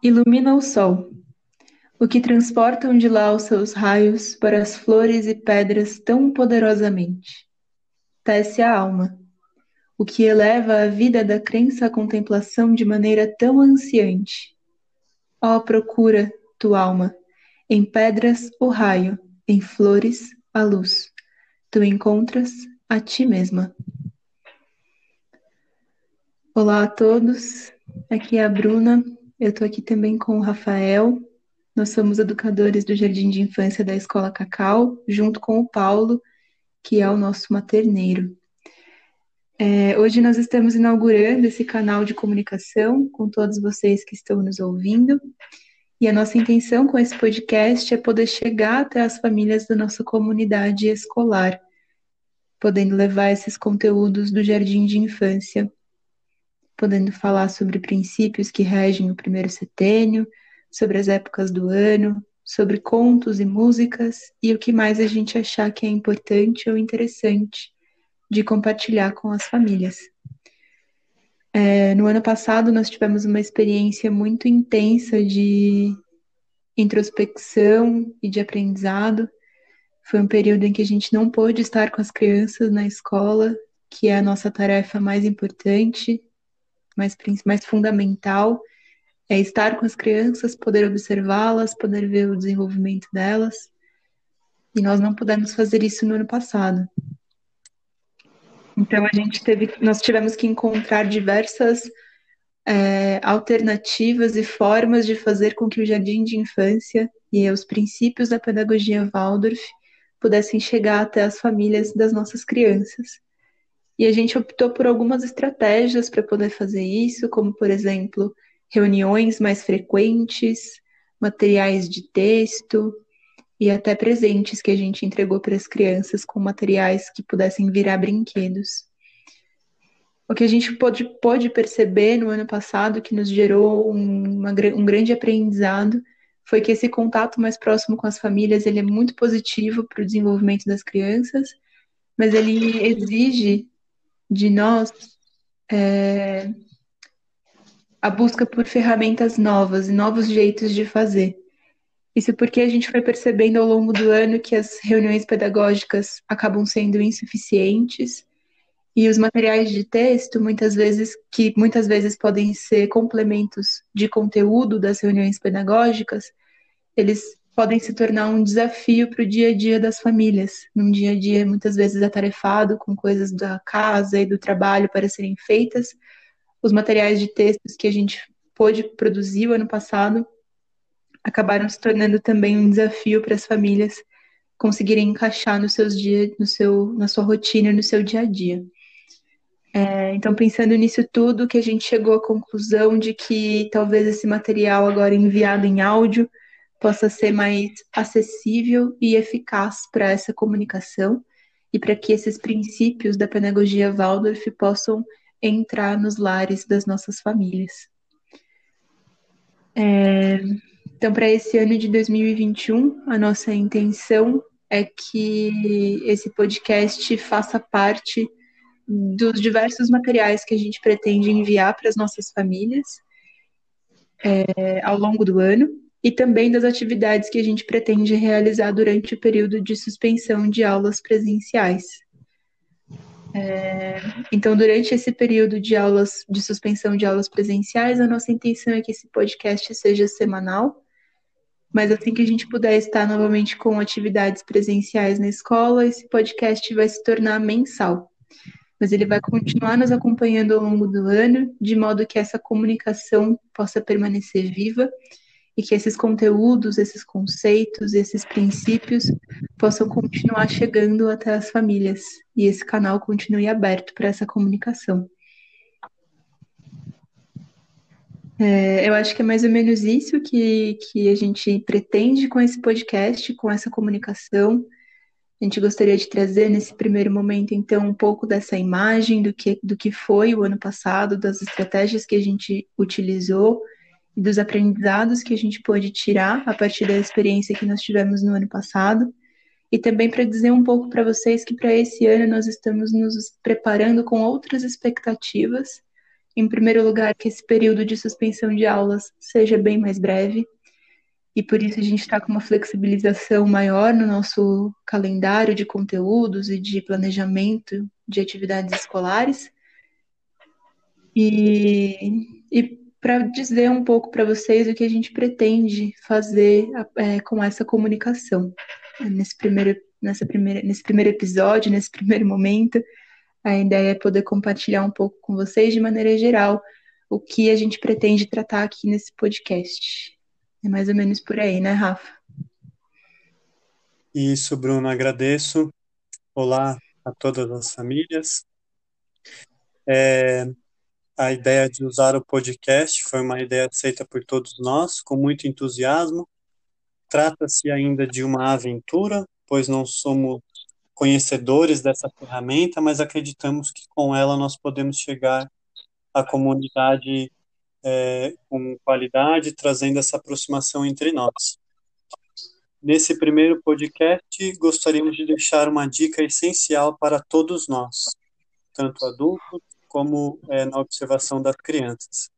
Ilumina o sol, o que transportam de lá os seus raios para as flores e pedras tão poderosamente. Tece a alma, o que eleva a vida da crença à contemplação de maneira tão ansiante. Ó, oh, procura, tu alma, em pedras o raio, em flores a luz. Tu encontras a ti mesma. Olá a todos, aqui é a Bruna, eu estou aqui também com o Rafael. Nós somos educadores do Jardim de Infância da Escola Cacau, junto com o Paulo, que é o nosso materneiro. É, hoje nós estamos inaugurando esse canal de comunicação com todos vocês que estão nos ouvindo. E a nossa intenção com esse podcast é poder chegar até as famílias da nossa comunidade escolar, podendo levar esses conteúdos do jardim de infância podendo falar sobre princípios que regem o primeiro setênio, sobre as épocas do ano, sobre contos e músicas e o que mais a gente achar que é importante ou interessante de compartilhar com as famílias. É, no ano passado, nós tivemos uma experiência muito intensa de introspecção e de aprendizado. Foi um período em que a gente não pôde estar com as crianças na escola, que é a nossa tarefa mais importante, mais, fundamental é estar com as crianças, poder observá-las, poder ver o desenvolvimento delas. E nós não pudemos fazer isso no ano passado. Então a gente teve, nós tivemos que encontrar diversas é, alternativas e formas de fazer com que o jardim de infância e os princípios da pedagogia Waldorf pudessem chegar até as famílias das nossas crianças. E a gente optou por algumas estratégias para poder fazer isso, como, por exemplo, reuniões mais frequentes, materiais de texto e até presentes que a gente entregou para as crianças com materiais que pudessem virar brinquedos. O que a gente pôde, pôde perceber no ano passado, que nos gerou um, uma, um grande aprendizado, foi que esse contato mais próximo com as famílias ele é muito positivo para o desenvolvimento das crianças, mas ele exige de nós é, a busca por ferramentas novas e novos jeitos de fazer. Isso porque a gente foi percebendo ao longo do ano que as reuniões pedagógicas acabam sendo insuficientes e os materiais de texto, muitas vezes, que muitas vezes podem ser complementos de conteúdo das reuniões pedagógicas, eles podem se tornar um desafio para o dia a dia das famílias, num dia a dia muitas vezes atarefado com coisas da casa e do trabalho para serem feitas. Os materiais de textos que a gente pôde produzir o ano passado acabaram se tornando também um desafio para as famílias conseguirem encaixar nos seus dias, no seu, na sua rotina, no seu dia a dia. É, então, pensando nisso tudo, que a gente chegou à conclusão de que talvez esse material agora enviado em áudio possa ser mais acessível e eficaz para essa comunicação e para que esses princípios da pedagogia Waldorf possam entrar nos lares das nossas famílias. É, então, para esse ano de 2021, a nossa intenção é que esse podcast faça parte dos diversos materiais que a gente pretende enviar para as nossas famílias é, ao longo do ano e também das atividades que a gente pretende realizar durante o período de suspensão de aulas presenciais. É, então, durante esse período de aulas de suspensão de aulas presenciais, a nossa intenção é que esse podcast seja semanal, mas assim que a gente puder estar novamente com atividades presenciais na escola, esse podcast vai se tornar mensal. Mas ele vai continuar nos acompanhando ao longo do ano, de modo que essa comunicação possa permanecer viva e que esses conteúdos, esses conceitos, esses princípios possam continuar chegando até as famílias e esse canal continue aberto para essa comunicação. É, eu acho que é mais ou menos isso que, que a gente pretende com esse podcast, com essa comunicação. A gente gostaria de trazer nesse primeiro momento, então, um pouco dessa imagem do que, do que foi o ano passado, das estratégias que a gente utilizou e dos aprendizados que a gente pôde tirar a partir da experiência que nós tivemos no ano passado. E também para dizer um pouco para vocês que para esse ano nós estamos nos preparando com outras expectativas Em primeiro lugar, que esse período de suspensão de aulas seja bem mais breve, e por isso a gente está com uma flexibilização maior no nosso calendário de conteúdos e de planejamento de atividades escolares. E, e para dizer um pouco para vocês o que a gente pretende fazer é, com essa comunicação. Nesse primeiro, nessa primeira, nesse primeiro episódio, nesse primeiro momento, a ideia é poder compartilhar um pouco com vocês, de maneira geral, o que a gente pretende tratar aqui nesse podcast. É mais ou menos por aí, né, Rafa? Isso, Bruno, agradeço. Olá a todas as famílias. É, a ideia de usar o podcast foi uma ideia aceita por todos nós, com muito entusiasmo. Trata-se ainda de uma aventura, pois não somos conhecedores dessa ferramenta, mas acreditamos que com ela nós podemos chegar à comunidade é, com qualidade, trazendo essa aproximação entre nós. Nesse primeiro podcast, gostaríamos de deixar uma dica essencial para todos nós, tanto adultos como é, na observação das crianças.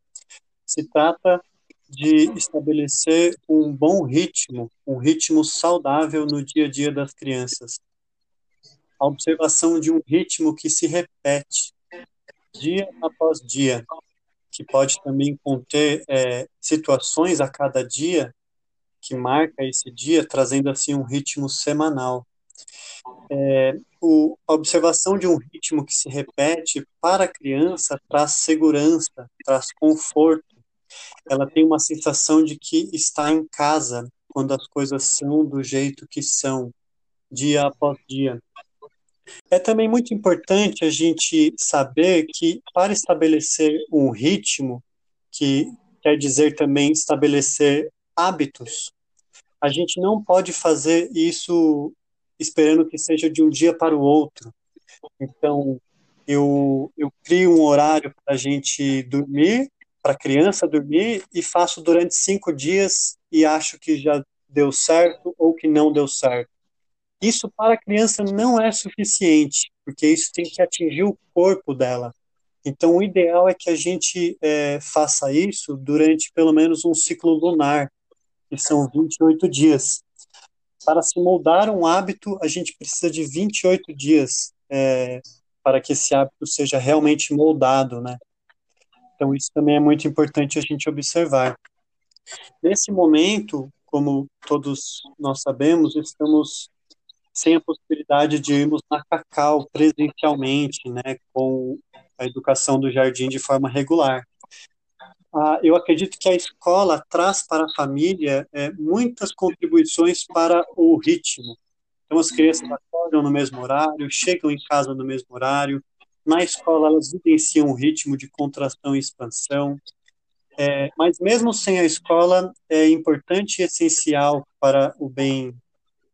Se trata de estabelecer um bom ritmo, um ritmo saudável no dia a dia das crianças. A observação de um ritmo que se repete dia após dia, que pode também conter é, situações a cada dia que marca esse dia, trazendo assim um ritmo semanal. É, a observação de um ritmo que se repete para a criança traz segurança, traz conforto. Ela tem uma sensação de que está em casa quando as coisas são do jeito que são, dia após dia. É também muito importante a gente saber que para estabelecer um ritmo, que quer dizer também estabelecer hábitos, a gente não pode fazer isso esperando que seja de um dia para o outro. Então, eu, eu crio um horário para a gente dormir, para a criança dormir, e faço durante cinco dias e acho que já deu certo ou que não deu certo. Isso para a criança não é suficiente, porque isso tem que atingir o corpo dela. Então, o ideal é que a gente é, faça isso durante pelo menos um ciclo lunar, que são 28 dias para se moldar um hábito, a gente precisa de 28 dias é, para que esse hábito seja realmente moldado, né? Então, isso também é muito importante a gente observar. Nesse momento, como todos nós sabemos, estamos sem a possibilidade de irmos na Cacau presencialmente, né, com a educação do jardim de forma regular ah, eu acredito que a escola traz para a família é, muitas contribuições para o ritmo. Então, as crianças acordam no mesmo horário, chegam em casa no mesmo horário. Na escola, elas vivenciam um ritmo de contração e expansão. É, mas, mesmo sem a escola, é importante e essencial para o bem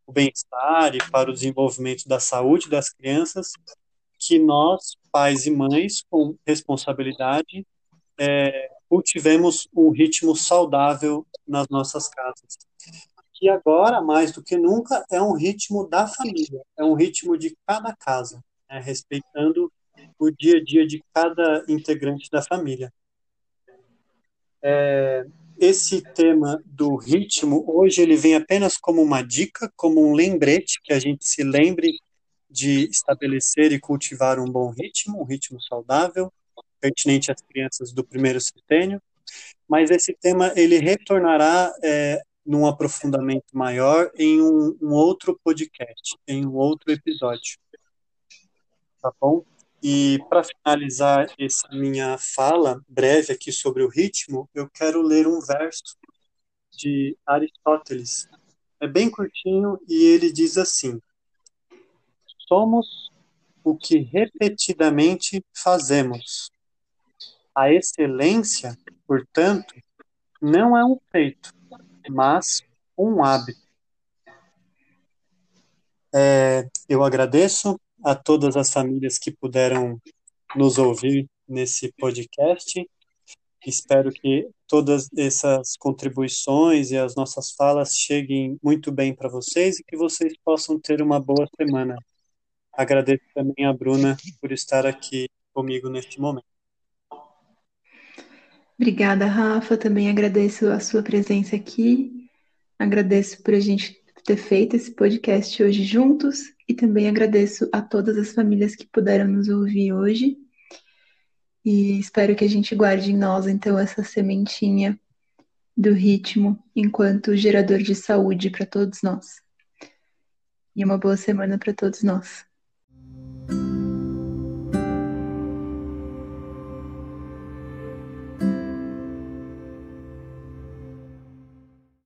o bem-estar e para o desenvolvimento da saúde das crianças que nós, pais e mães, com responsabilidade, é, cultivemos um ritmo saudável nas nossas casas. Que agora, mais do que nunca, é um ritmo da família, é um ritmo de cada casa, né, respeitando o dia a dia de cada integrante da família. É, esse tema do ritmo, hoje ele vem apenas como uma dica, como um lembrete, que a gente se lembre de estabelecer e cultivar um bom ritmo, um ritmo saudável, pertinente às crianças do primeiro setênio, mas esse tema ele retornará é, num aprofundamento maior em um, um, outro podcast, em um outro episódio. Tá bom? E para finalizar essa minha fala breve aqui sobre o ritmo, eu quero ler um verso de Aristóteles. É bem curtinho e ele diz assim: Somos o que repetidamente fazemos. A excelência, portanto, não é um feito, mas um hábito. É, eu agradeço a todas as famílias que puderam nos ouvir nesse podcast. Espero que todas essas contribuições e as nossas falas cheguem muito bem para vocês e que vocês possam ter uma boa semana. Agradeço também a Bruna por estar aqui comigo neste momento. Obrigada, Rafa. Também agradeço a sua presença aqui. Agradeço por a gente ter feito esse podcast hoje juntos e também agradeço a todas as famílias que puderam nos ouvir hoje. E espero que a gente guarde em nós, então, essa sementinha do ritmo enquanto gerador de saúde para todos nós. E uma boa semana para todos nós.